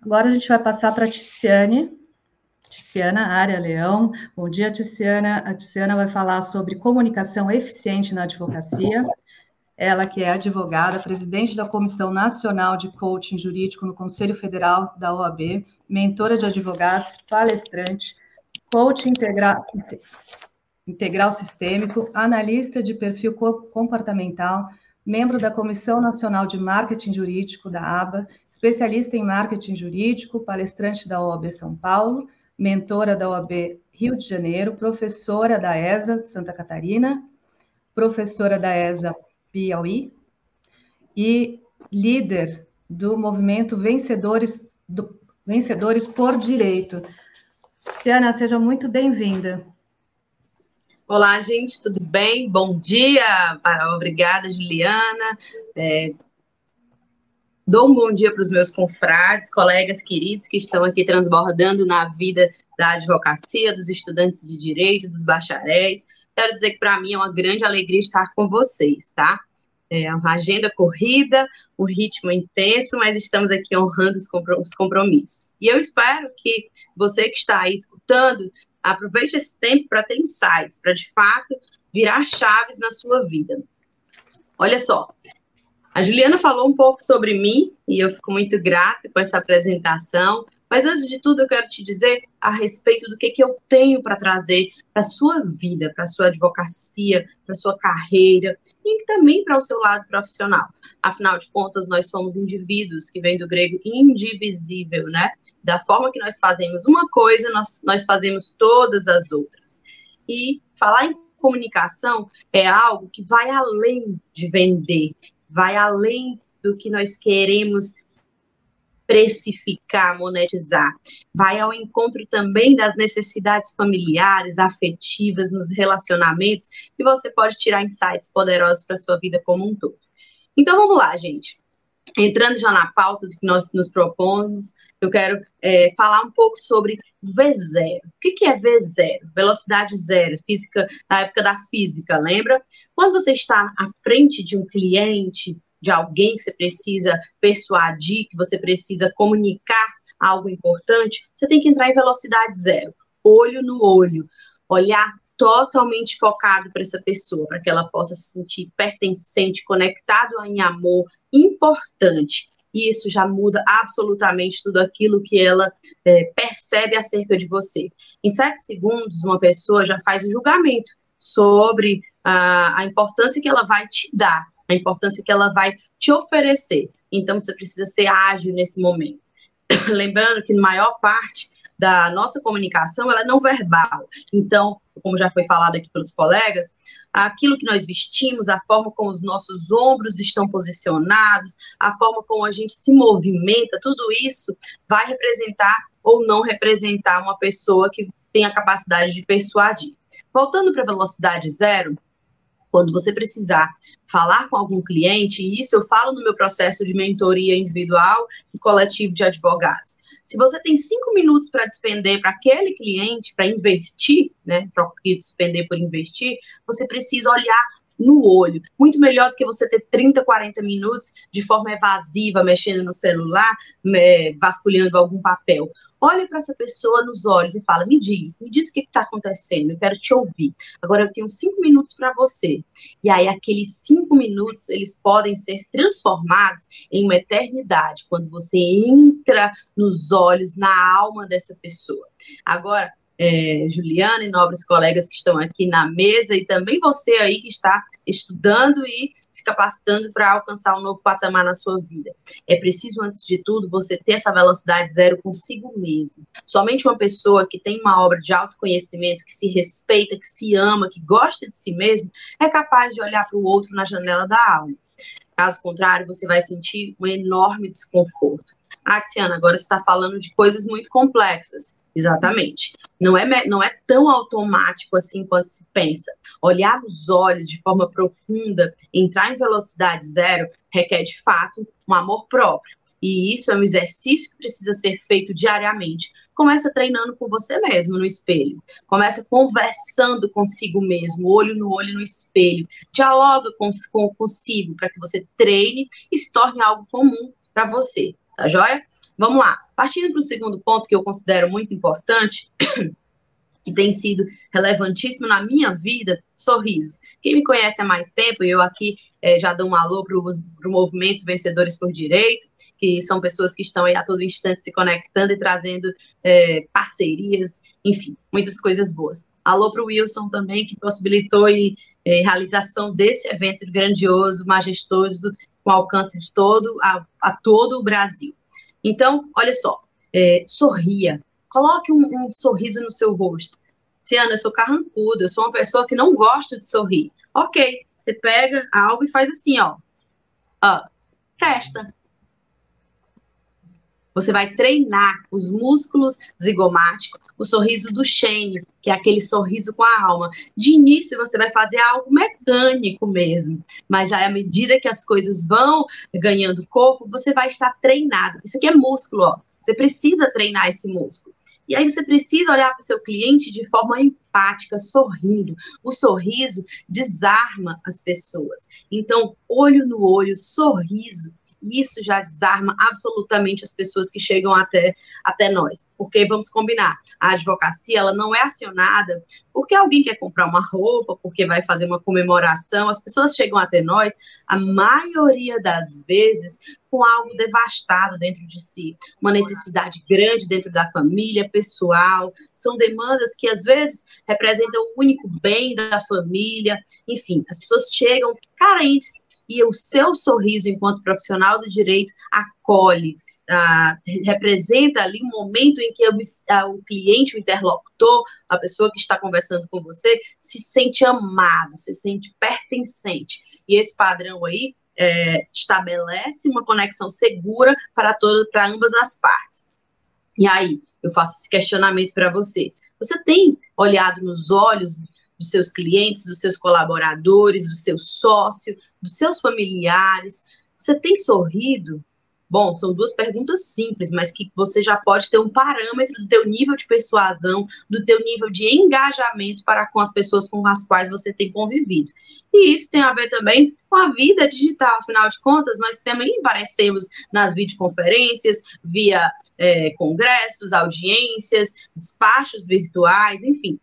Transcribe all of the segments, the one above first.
Agora a gente vai passar para a Ticiane, Ticiana Área Leão. Bom dia, Ticiana. A Ticiana vai falar sobre comunicação eficiente na advocacia. Ela que é advogada, presidente da Comissão Nacional de Coaching Jurídico no Conselho Federal da OAB, mentora de advogados, palestrante, coach integral, integral sistêmico, analista de perfil comportamental, membro da Comissão Nacional de Marketing Jurídico da ABA, especialista em marketing jurídico, palestrante da OAB São Paulo, mentora da OAB Rio de Janeiro, professora da ESA Santa Catarina, professora da ESA Piauí e líder do movimento Vencedores, do, Vencedores por Direito. Luciana, seja muito bem-vinda. Olá, gente, tudo bem? Bom dia, obrigada, Juliana. É, dou um bom dia para os meus confrades, colegas queridos que estão aqui transbordando na vida da advocacia, dos estudantes de direito, dos bacharéis. Quero dizer que para mim é uma grande alegria estar com vocês, tá? É uma agenda corrida, um ritmo intenso, mas estamos aqui honrando os compromissos. E eu espero que você que está aí escutando Aproveite esse tempo para ter insights, para de fato virar chaves na sua vida. Olha só, a Juliana falou um pouco sobre mim e eu fico muito grata com essa apresentação. Mas antes de tudo, eu quero te dizer a respeito do que, que eu tenho para trazer para a sua vida, para a sua advocacia, para a sua carreira e também para o seu lado profissional. Afinal de contas, nós somos indivíduos que vem do grego indivisível, né? Da forma que nós fazemos uma coisa, nós, nós fazemos todas as outras. E falar em comunicação é algo que vai além de vender, vai além do que nós queremos precificar, monetizar. Vai ao encontro também das necessidades familiares, afetivas, nos relacionamentos, e você pode tirar insights poderosos para sua vida como um todo. Então vamos lá, gente. Entrando já na pauta do que nós nos propomos, eu quero é, falar um pouco sobre V0. O que, que é V0? Velocidade zero, física, na época da física, lembra? Quando você está à frente de um cliente, de alguém que você precisa persuadir, que você precisa comunicar algo importante, você tem que entrar em velocidade zero, olho no olho, olhar totalmente focado para essa pessoa, para que ela possa se sentir pertencente, conectado em amor, importante. E isso já muda absolutamente tudo aquilo que ela é, percebe acerca de você. Em sete segundos, uma pessoa já faz o julgamento sobre a, a importância que ela vai te dar a importância que ela vai te oferecer. Então, você precisa ser ágil nesse momento. Lembrando que, na maior parte da nossa comunicação, ela é não verbal. Então, como já foi falado aqui pelos colegas, aquilo que nós vestimos, a forma como os nossos ombros estão posicionados, a forma como a gente se movimenta, tudo isso vai representar ou não representar uma pessoa que tem a capacidade de persuadir. Voltando para a velocidade zero, quando você precisar falar com algum cliente, e isso eu falo no meu processo de mentoria individual e coletivo de advogados. Se você tem cinco minutos para despender para aquele cliente, para investir, né? Aqui despender por investir, você precisa olhar no olho. Muito melhor do que você ter 30, 40 minutos de forma evasiva, mexendo no celular, vasculhando algum papel. Olhe para essa pessoa nos olhos e fala: me diz, me diz o que está acontecendo, eu quero te ouvir. Agora eu tenho cinco minutos para você. E aí, aqueles cinco minutos, eles podem ser transformados em uma eternidade, quando você entra nos olhos, na alma dessa pessoa. Agora, é, Juliana e nobres colegas que estão aqui na mesa e também você aí que está estudando e se capacitando para alcançar um novo patamar na sua vida. É preciso, antes de tudo, você ter essa velocidade zero consigo mesmo. Somente uma pessoa que tem uma obra de autoconhecimento, que se respeita, que se ama, que gosta de si mesmo, é capaz de olhar para o outro na janela da alma. Caso contrário, você vai sentir um enorme desconforto. Ah, Tiana, agora você está falando de coisas muito complexas. Exatamente. Não é, não é tão automático assim quanto se pensa. Olhar nos olhos de forma profunda, entrar em velocidade zero, requer de fato um amor próprio. E isso é um exercício que precisa ser feito diariamente. Começa treinando com você mesmo no espelho. Começa conversando consigo mesmo, olho no olho no espelho. Dialoga com, com consigo para que você treine e se torne algo comum para você. Tá joia? Vamos lá. Partindo para o segundo ponto que eu considero muito importante, que tem sido relevantíssimo na minha vida, sorriso. Quem me conhece há mais tempo, eu aqui é, já dou um alô para o movimento Vencedores por Direito, que são pessoas que estão aí a todo instante se conectando e trazendo é, parcerias, enfim, muitas coisas boas. Alô para o Wilson também, que possibilitou a é, realização desse evento grandioso, majestoso, com alcance de todo, a, a todo o Brasil. Então, olha só, é, sorria, Coloque um, um sorriso no seu rosto. Ciana, eu sou carrancuda, eu sou uma pessoa que não gosta de sorrir. Ok, você pega algo e faz assim, ó. Ó, testa. Você vai treinar os músculos zigomáticos, o sorriso do Shane, que é aquele sorriso com a alma. De início, você vai fazer algo mecânico mesmo, mas à medida que as coisas vão ganhando corpo, você vai estar treinado. Isso aqui é músculo, ó. Você precisa treinar esse músculo. E aí você precisa olhar para o seu cliente de forma empática, sorrindo. O sorriso desarma as pessoas. Então, olho no olho, sorriso, isso já desarma absolutamente as pessoas que chegam até, até nós. Porque, vamos combinar, a advocacia ela não é acionada porque alguém quer comprar uma roupa, porque vai fazer uma comemoração. As pessoas chegam até nós, a maioria das vezes, com algo devastado dentro de si, uma necessidade grande dentro da família, pessoal. São demandas que, às vezes, representam o único bem da família. Enfim, as pessoas chegam carentes e o seu sorriso enquanto profissional do direito acolhe, ah, representa ali um momento em que o, ah, o, cliente, o interlocutor, a pessoa que está conversando com você, se sente amado, se sente pertencente. E esse padrão aí é, estabelece uma conexão segura para, todo, para ambas as partes. E aí, eu faço esse questionamento para você. Você tem olhado nos olhos dos seus clientes, dos seus colaboradores, do seu sócio, dos seus familiares? Você tem sorrido? Bom, são duas perguntas simples, mas que você já pode ter um parâmetro do teu nível de persuasão, do teu nível de engajamento para com as pessoas com as quais você tem convivido. E isso tem a ver também com a vida digital, afinal de contas, nós também aparecemos nas videoconferências, via é, congressos, audiências, despachos virtuais, enfim.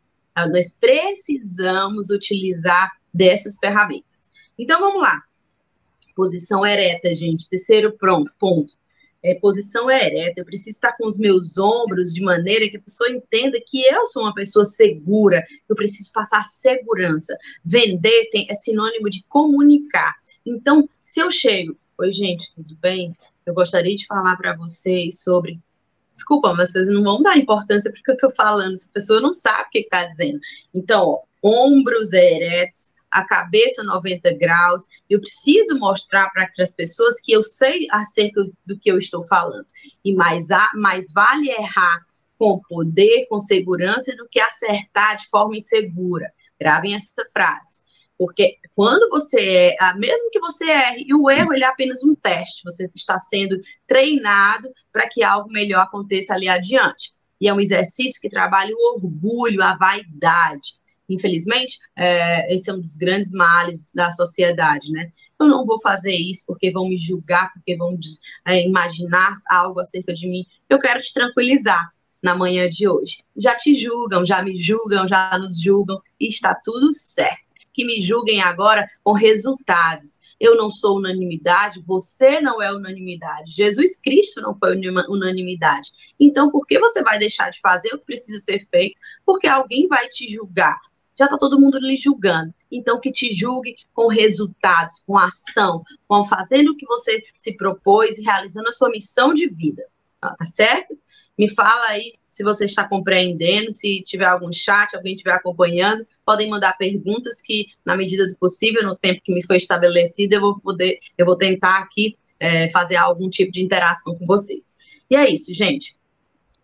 Nós precisamos utilizar dessas ferramentas. Então, vamos lá. Posição ereta, gente. Terceiro pronto, ponto. É, posição ereta. Eu preciso estar com os meus ombros de maneira que a pessoa entenda que eu sou uma pessoa segura. Eu preciso passar segurança. Vender tem, é sinônimo de comunicar. Então, se eu chego, oi gente, tudo bem? Eu gostaria de falar para vocês sobre Desculpa, mas vocês não vão dar importância porque eu estou falando, essa pessoa não sabe o que está dizendo. Então, ó, ombros eretos, a cabeça 90 graus, eu preciso mostrar para as pessoas que eu sei acerca do que eu estou falando. E mais, a, mais vale errar com poder, com segurança, do que acertar de forma insegura. Gravem essa frase. Porque quando você é, mesmo que você erre, e o erro ele é apenas um teste, você está sendo treinado para que algo melhor aconteça ali adiante. E é um exercício que trabalha o orgulho, a vaidade. Infelizmente, é, esse é um dos grandes males da sociedade, né? Eu não vou fazer isso porque vão me julgar, porque vão é, imaginar algo acerca de mim. Eu quero te tranquilizar na manhã de hoje. Já te julgam, já me julgam, já nos julgam, e está tudo certo que me julguem agora com resultados. Eu não sou unanimidade, você não é unanimidade. Jesus Cristo não foi unanimidade. Então, por que você vai deixar de fazer o que precisa ser feito? Porque alguém vai te julgar. Já está todo mundo lhe julgando. Então, que te julgue com resultados, com ação, com fazendo o que você se propôs e realizando a sua missão de vida. Tá certo? Me fala aí se você está compreendendo, se tiver algum chat, alguém estiver acompanhando, podem mandar perguntas que, na medida do possível, no tempo que me foi estabelecido, eu vou poder, eu vou tentar aqui é, fazer algum tipo de interação com vocês. E é isso, gente.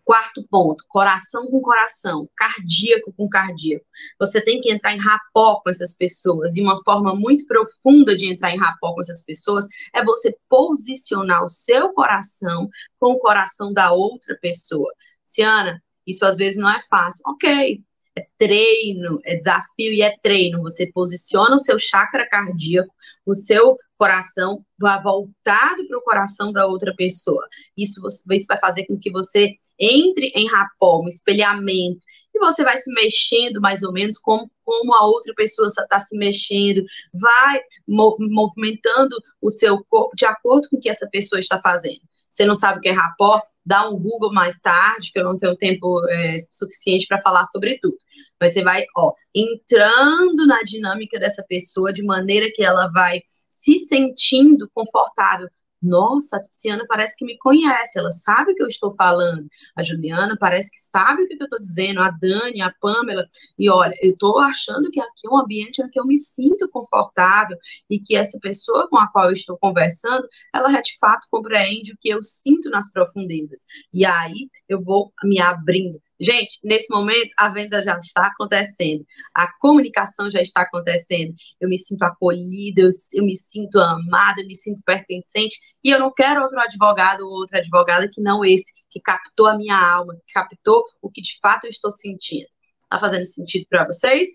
Quarto ponto, coração com coração, cardíaco com cardíaco. Você tem que entrar em rapó com essas pessoas. E uma forma muito profunda de entrar em rapó com essas pessoas é você posicionar o seu coração com o coração da outra pessoa. Ciana, isso às vezes não é fácil. Ok, é treino, é desafio e é treino. Você posiciona o seu chakra cardíaco, o seu coração voltado para o coração da outra pessoa. Isso, isso vai fazer com que você entre em rapó, um espelhamento, e você vai se mexendo mais ou menos como, como a outra pessoa está se mexendo, vai movimentando o seu corpo de acordo com o que essa pessoa está fazendo. Você não sabe o que é rapó? Dá um Google mais tarde, que eu não tenho tempo é, suficiente para falar sobre tudo. Mas você vai, ó, entrando na dinâmica dessa pessoa de maneira que ela vai se sentindo confortável nossa, a Tiziana parece que me conhece, ela sabe o que eu estou falando. A Juliana parece que sabe o que eu estou dizendo, a Dani, a Pamela. E olha, eu estou achando que aqui é um ambiente em que eu me sinto confortável e que essa pessoa com a qual eu estou conversando, ela de fato compreende o que eu sinto nas profundezas. E aí eu vou me abrindo. Gente, nesse momento a venda já está acontecendo, a comunicação já está acontecendo. Eu me sinto acolhida, eu, me sinto amada, eu me sinto pertencente, e eu não quero outro advogado ou outra advogada que não esse, que captou a minha alma, que captou o que de fato eu estou sentindo. Está fazendo sentido para vocês?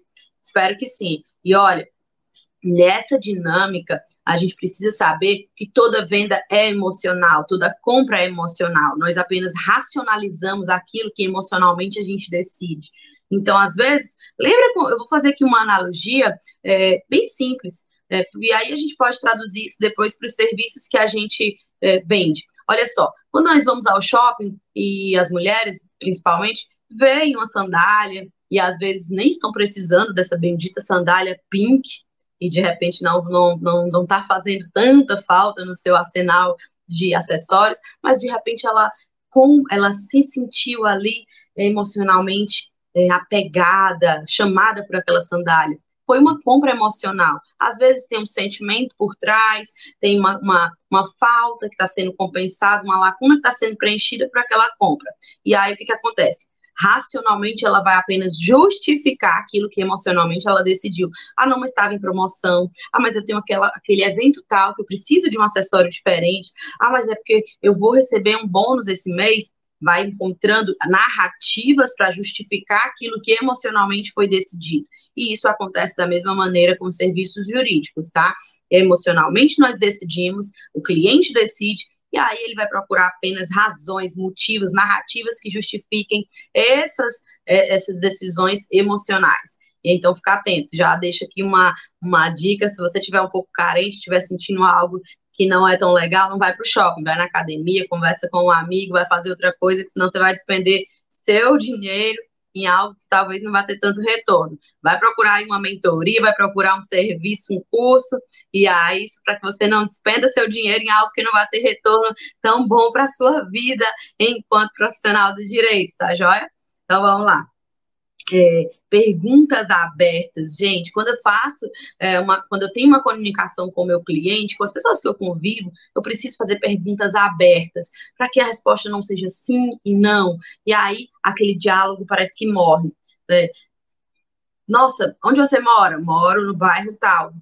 Espero que sim. E olha, nessa dinâmica, a gente precisa saber que toda venda é emocional, toda compra é emocional. Nós apenas racionalizamos aquilo que emocionalmente a gente decide. Então, às vezes, lembra, eu vou fazer aqui uma analogia é, bem simples, é, e aí a gente pode traduzir isso depois para os serviços que a gente é, vende. Olha só, quando nós vamos ao shopping, e as mulheres, principalmente, veem uma sandália, e às vezes nem estão precisando dessa bendita sandália pink, e de repente não não não não está fazendo tanta falta no seu arsenal de acessórios, mas de repente ela com ela se sentiu ali emocionalmente é, apegada, chamada por aquela sandália. Foi uma compra emocional. Às vezes tem um sentimento por trás, tem uma, uma, uma falta que está sendo compensada, uma lacuna que está sendo preenchida por aquela compra. E aí o que, que acontece? Racionalmente ela vai apenas justificar aquilo que emocionalmente ela decidiu. Ah, não, mas estava em promoção. Ah, mas eu tenho aquela, aquele evento tal que eu preciso de um acessório diferente. Ah, mas é porque eu vou receber um bônus esse mês. Vai encontrando narrativas para justificar aquilo que emocionalmente foi decidido. E isso acontece da mesma maneira com os serviços jurídicos, tá? Emocionalmente nós decidimos, o cliente decide, e aí ele vai procurar apenas razões, motivos, narrativas que justifiquem essas, é, essas decisões emocionais. Então, ficar atento. Já deixa aqui uma, uma dica: se você estiver um pouco carente, estiver sentindo algo que não é tão legal, não vai para o shopping, vai na academia, conversa com um amigo, vai fazer outra coisa, que senão você vai despender seu dinheiro em algo que talvez não vá ter tanto retorno. Vai procurar uma mentoria, vai procurar um serviço, um curso, e aí, para que você não despenda seu dinheiro em algo que não vai ter retorno tão bom para a sua vida enquanto profissional do direito, tá joia? Então vamos lá é, perguntas abertas, gente. Quando eu faço é, uma, quando eu tenho uma comunicação com o meu cliente, com as pessoas que eu convivo, eu preciso fazer perguntas abertas para que a resposta não seja sim e não. E aí aquele diálogo parece que morre. É, Nossa, onde você mora? Moro no bairro tal.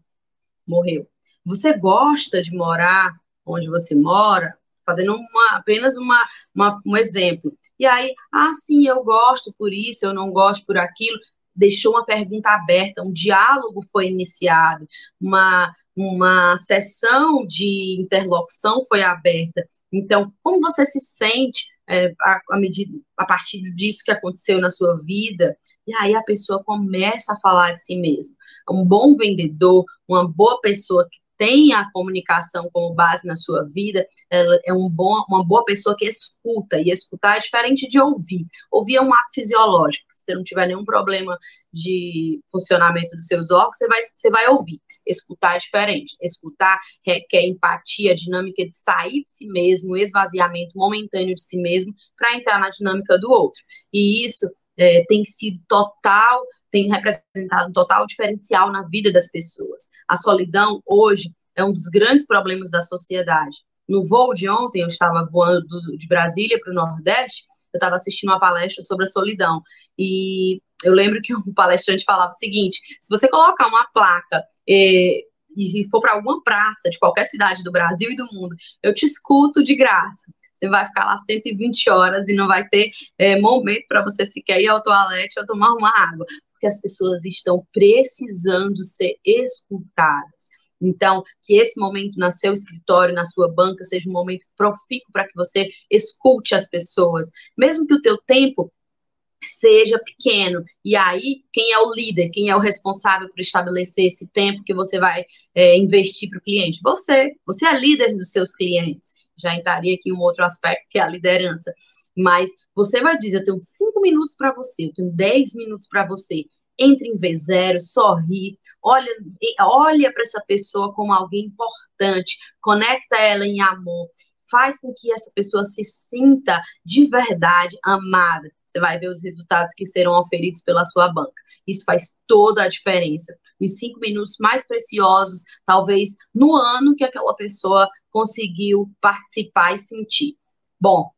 Morreu. Você gosta de morar onde você mora? Fazendo uma, apenas uma, uma, um exemplo. E aí, ah, sim, eu gosto por isso, eu não gosto por aquilo. Deixou uma pergunta aberta, um diálogo foi iniciado, uma, uma sessão de interlocução foi aberta. Então, como você se sente é, a, a, medida, a partir disso que aconteceu na sua vida? E aí a pessoa começa a falar de si mesma. Um bom vendedor, uma boa pessoa que tem a comunicação como base na sua vida, ela é um bom, uma boa pessoa que escuta, e escutar é diferente de ouvir. Ouvir é um ato fisiológico, se você não tiver nenhum problema de funcionamento dos seus órgãos, você vai, você vai ouvir. Escutar é diferente. Escutar requer empatia, dinâmica de sair de si mesmo, esvaziamento momentâneo de si mesmo, para entrar na dinâmica do outro. E isso é, tem sido total, tem representado um total diferencial na vida das pessoas. A solidão, hoje, é um dos grandes problemas da sociedade. No voo de ontem, eu estava voando do, de Brasília para o Nordeste, eu estava assistindo uma palestra sobre a solidão. E eu lembro que o palestrante falava o seguinte: se você colocar uma placa eh, e for para alguma praça de qualquer cidade do Brasil e do mundo, eu te escuto de graça. Você vai ficar lá 120 horas e não vai ter é, momento para você sequer ir ao toalete ou tomar uma água, porque as pessoas estão precisando ser escutadas. Então, que esse momento no seu escritório, na sua banca, seja um momento profícuo para que você escute as pessoas, mesmo que o teu tempo seja pequeno. E aí, quem é o líder, quem é o responsável por estabelecer esse tempo que você vai é, investir para o cliente? Você. Você é líder dos seus clientes. Já entraria aqui um outro aspecto, que é a liderança. Mas você vai dizer: eu tenho cinco minutos para você, eu tenho dez minutos para você. Entre em V0, sorri, olha, olha para essa pessoa como alguém importante, conecta ela em amor, faz com que essa pessoa se sinta de verdade amada você vai ver os resultados que serão oferidos pela sua banca. Isso faz toda a diferença. Os cinco minutos mais preciosos, talvez no ano que aquela pessoa conseguiu participar e sentir. Bom,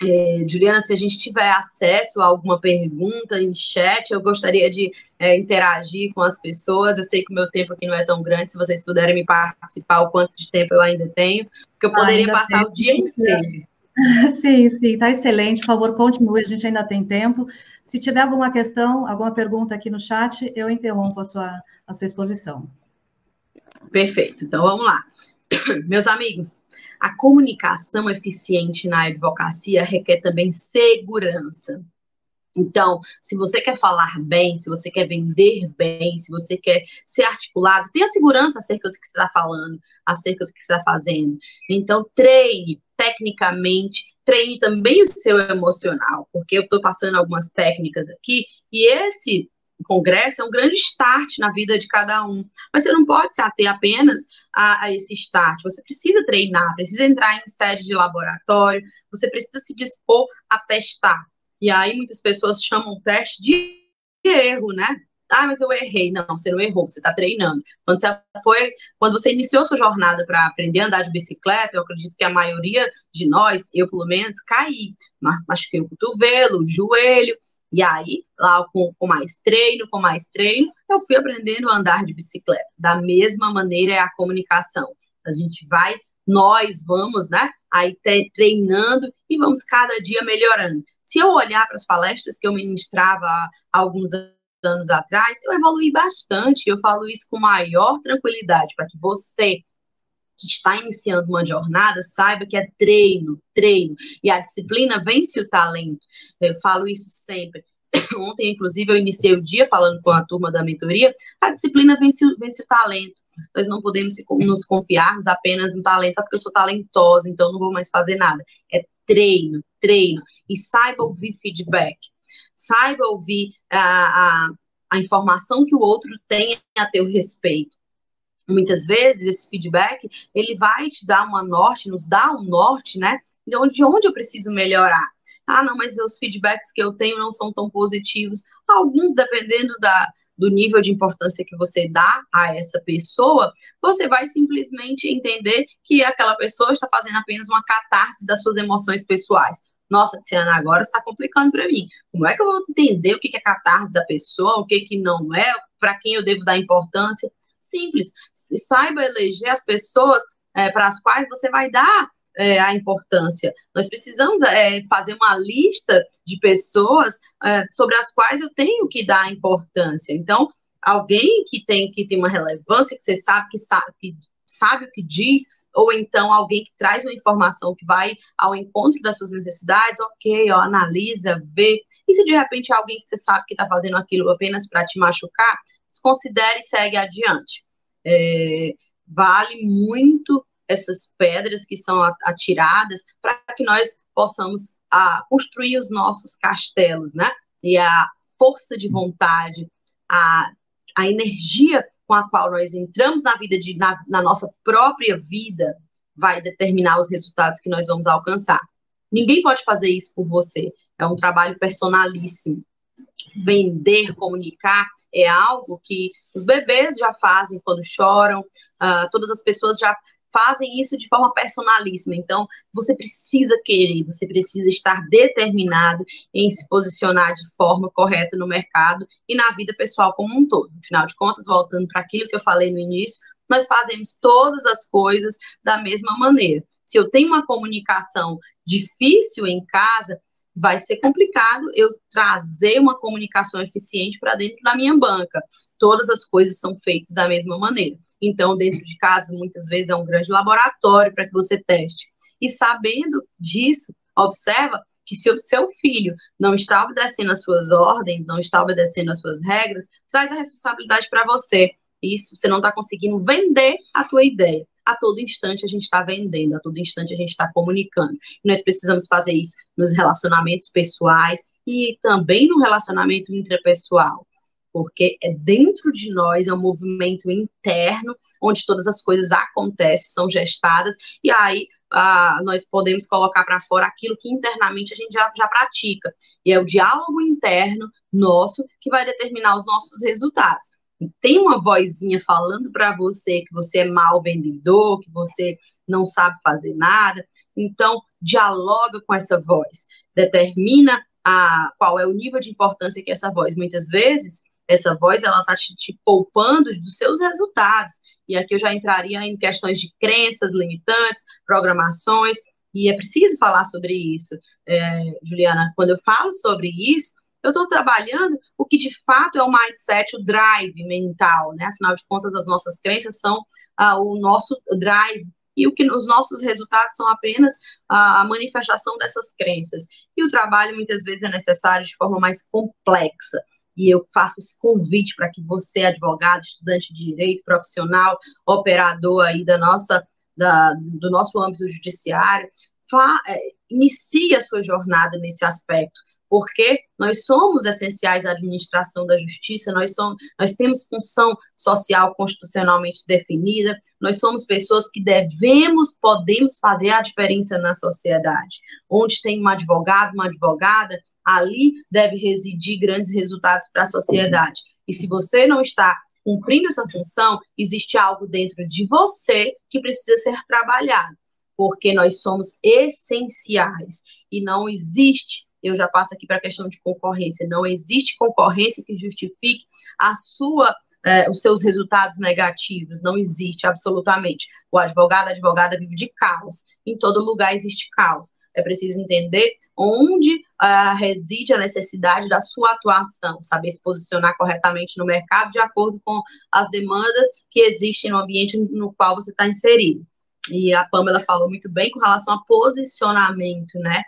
é, Juliana, se a gente tiver acesso a alguma pergunta em chat, eu gostaria de é, interagir com as pessoas. Eu sei que o meu tempo aqui não é tão grande, se vocês puderem me participar, o quanto de tempo eu ainda tenho, porque eu poderia ainda passar o dia inteiro. Sim, sim, está excelente. Por favor, continue, a gente ainda tem tempo. Se tiver alguma questão, alguma pergunta aqui no chat, eu interrompo a sua, a sua exposição. Perfeito, então vamos lá. Meus amigos, a comunicação eficiente na advocacia requer também segurança. Então, se você quer falar bem, se você quer vender bem, se você quer ser articulado, tenha segurança acerca do que você está falando, acerca do que você está fazendo. Então, treine tecnicamente, treine também o seu emocional, porque eu estou passando algumas técnicas aqui, e esse congresso é um grande start na vida de cada um. Mas você não pode se ater apenas a, a, esse start. Você precisa treinar, precisa entrar em sede de laboratório, você precisa se dispor a testar. E aí muitas pessoas chamam o teste de erro, né? Ah, mas eu errei. Não, você não errou, você está treinando. Quando você foi, quando você iniciou sua jornada para aprender a andar de bicicleta, eu acredito que a maioria de nós, eu pelo menos, caí. Machuquei o cotovelo, o joelho. E aí, lá com, com mais treino, com mais treino, eu fui aprendendo a andar de bicicleta. Da mesma maneira é a comunicação. A gente vai, nós vamos, né? Aí treinando e vamos cada dia melhorando. Se eu olhar para as palestras que eu ministrava há alguns anos atrás, eu evolui bastante. Eu falo isso com maior tranquilidade, para que você que está iniciando uma jornada saiba que é treino, treino. E a disciplina vence o talento. Eu falo isso sempre. Ontem, inclusive, eu iniciei o dia falando com a turma da mentoria. A disciplina vence, vence o talento. Nós não podemos nos confiarmos apenas no talento, porque eu sou talentosa, então não vou mais fazer nada. É treino, treino. E saiba ouvir feedback. Saiba ouvir a, a, a informação que o outro tem a teu respeito. Muitas vezes esse feedback ele vai te dar uma norte, nos dá um norte, né? De onde, de onde eu preciso melhorar. Ah, não, mas os feedbacks que eu tenho não são tão positivos. Alguns, dependendo da, do nível de importância que você dá a essa pessoa, você vai simplesmente entender que aquela pessoa está fazendo apenas uma catarse das suas emoções pessoais. Nossa, Tiana, agora está complicando para mim. Como é que eu vou entender o que é catarse da pessoa, o que, que não é, para quem eu devo dar importância? Simples. Saiba eleger as pessoas é, para as quais você vai dar é, a importância. Nós precisamos é, fazer uma lista de pessoas é, sobre as quais eu tenho que dar importância. Então, alguém que tem que tem uma relevância, que você sabe que sabe, que sabe o que diz, ou então alguém que traz uma informação que vai ao encontro das suas necessidades, ok, ó, analisa, vê. E se de repente alguém que você sabe que está fazendo aquilo apenas para te machucar, considere e segue adiante. É, vale muito essas pedras que são atiradas para que nós possamos a, construir os nossos castelos, né? E a força de vontade, a, a energia com a qual nós entramos na vida de na, na nossa própria vida vai determinar os resultados que nós vamos alcançar. Ninguém pode fazer isso por você. É um trabalho personalíssimo. Vender, comunicar é algo que os bebês já fazem quando choram, uh, todas as pessoas já fazem isso de forma personalíssima. Então, você precisa querer, você precisa estar determinado em se posicionar de forma correta no mercado e na vida pessoal como um todo. Afinal de contas, voltando para aquilo que eu falei no início, nós fazemos todas as coisas da mesma maneira. Se eu tenho uma comunicação difícil em casa, vai ser complicado eu trazer uma comunicação eficiente para dentro da minha banca. Todas as coisas são feitas da mesma maneira. Então, dentro de casa, muitas vezes é um grande laboratório para que você teste. E sabendo disso, observa que se o seu filho não está obedecendo às suas ordens, não está obedecendo às suas regras, traz a responsabilidade para você. Isso, você não está conseguindo vender a tua ideia. A todo instante a gente está vendendo, a todo instante a gente está comunicando. Nós precisamos fazer isso nos relacionamentos pessoais e também no relacionamento intrapessoal porque é dentro de nós, é um movimento interno, onde todas as coisas acontecem, são gestadas, e aí ah, nós podemos colocar para fora aquilo que internamente a gente já, já pratica. E é o diálogo interno nosso que vai determinar os nossos resultados. Tem uma vozinha falando para você que você é mal vendedor, que você não sabe fazer nada, então dialoga com essa voz, determina a, qual é o nível de importância que essa voz muitas vezes essa voz ela está te, te, poupando dos seus resultados. E aqui eu já entraria em questões de crenças limitantes, programações, e é preciso falar sobre isso, é, Juliana. Quando eu falo sobre isso, eu estou trabalhando o que de fato é o mindset, o drive mental, né? Afinal de contas, as nossas crenças são ah, o nosso drive e o que os nossos resultados são apenas a manifestação dessas crenças. E o trabalho muitas vezes é necessário de forma mais complexa e eu faço esse convite para que você, advogado, estudante de direito, profissional, operador aí da nossa, da, do nosso âmbito judiciário, fa, é, inicie a sua jornada nesse aspecto, porque nós somos essenciais à administração da justiça, nós, somos, nós temos função social constitucionalmente definida, nós somos pessoas que devemos, podemos fazer a diferença na sociedade. Onde tem um advogado, uma advogada, ali deve residir grandes resultados para a sociedade. E se você não está cumprindo essa função, existe algo dentro de você que precisa ser trabalhado, porque nós somos essenciais e não existe. Eu já passo aqui para a questão de concorrência. Não existe concorrência que justifique a sua é, os seus resultados negativos. Não existe absolutamente. O advogado, a advogada vive de caos. Em todo lugar existe caos. É preciso entender onde uh, reside a necessidade da sua atuação, saber se posicionar corretamente no mercado de acordo com as demandas que existem no ambiente no qual você está inserido. E a Pamela falou muito bem com relação a posicionamento, né?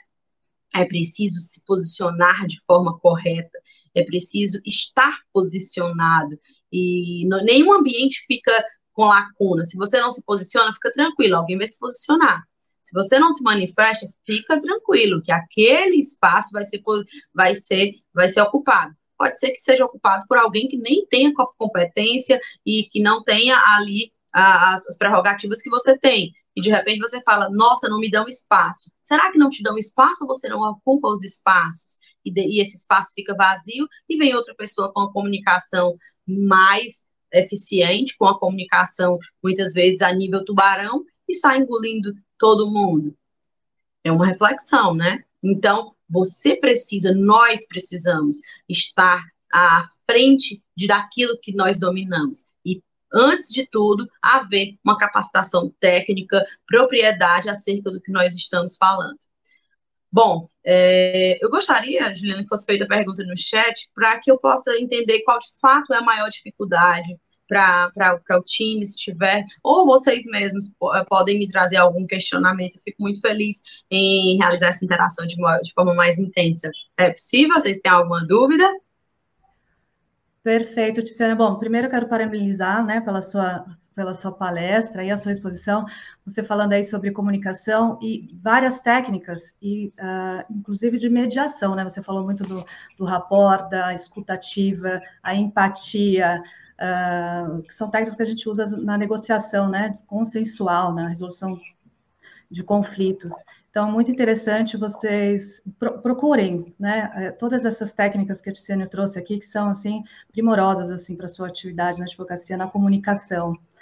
É preciso se posicionar de forma correta, é preciso estar posicionado. E nenhum ambiente fica com lacuna. Se você não se posiciona, fica tranquilo, alguém vai se posicionar. Se você não se manifesta, fica tranquilo que aquele espaço vai ser, vai ser, vai ser ocupado. Pode ser que seja ocupado por alguém que nem tenha competência e que não tenha ali as, as prerrogativas que você tem. E de repente você fala, nossa, não me dão espaço. Será que não te dão espaço ou você não ocupa os espaços? E, de, e esse espaço fica vazio e vem outra pessoa com a comunicação mais eficiente, com a comunicação muitas vezes a nível tubarão e sai engolindo todo mundo. É uma reflexão, né? Então, você precisa, nós precisamos estar à frente de daquilo que nós dominamos. Antes de tudo, haver uma capacitação técnica, propriedade acerca do que nós estamos falando. Bom, é, eu gostaria, Juliana, que fosse feita a pergunta no chat, para que eu possa entender qual de fato é a maior dificuldade para o time, se tiver, ou vocês mesmos eh, podem me trazer algum questionamento, eu fico muito feliz em realizar essa interação de, de forma mais intensa. É possível? Vocês têm alguma dúvida? Perfeito, Tiziana. Bom, primeiro eu quero parabenizar, né, pela sua, pela sua palestra e a sua exposição, você falando aí sobre comunicação e várias técnicas, e uh, inclusive de mediação, né? Você falou muito do, do rapport, da escutativa, a empatia, uh, que são técnicas que a gente usa na negociação, né, consensual, na resolução de conflitos. Então, muito interessante vocês pro, procurem, né, eh, todas essas técnicas que a Tiziane trouxe aqui, que são, assim, primorosas, assim, para a sua atividade na advocacia, na comunicação.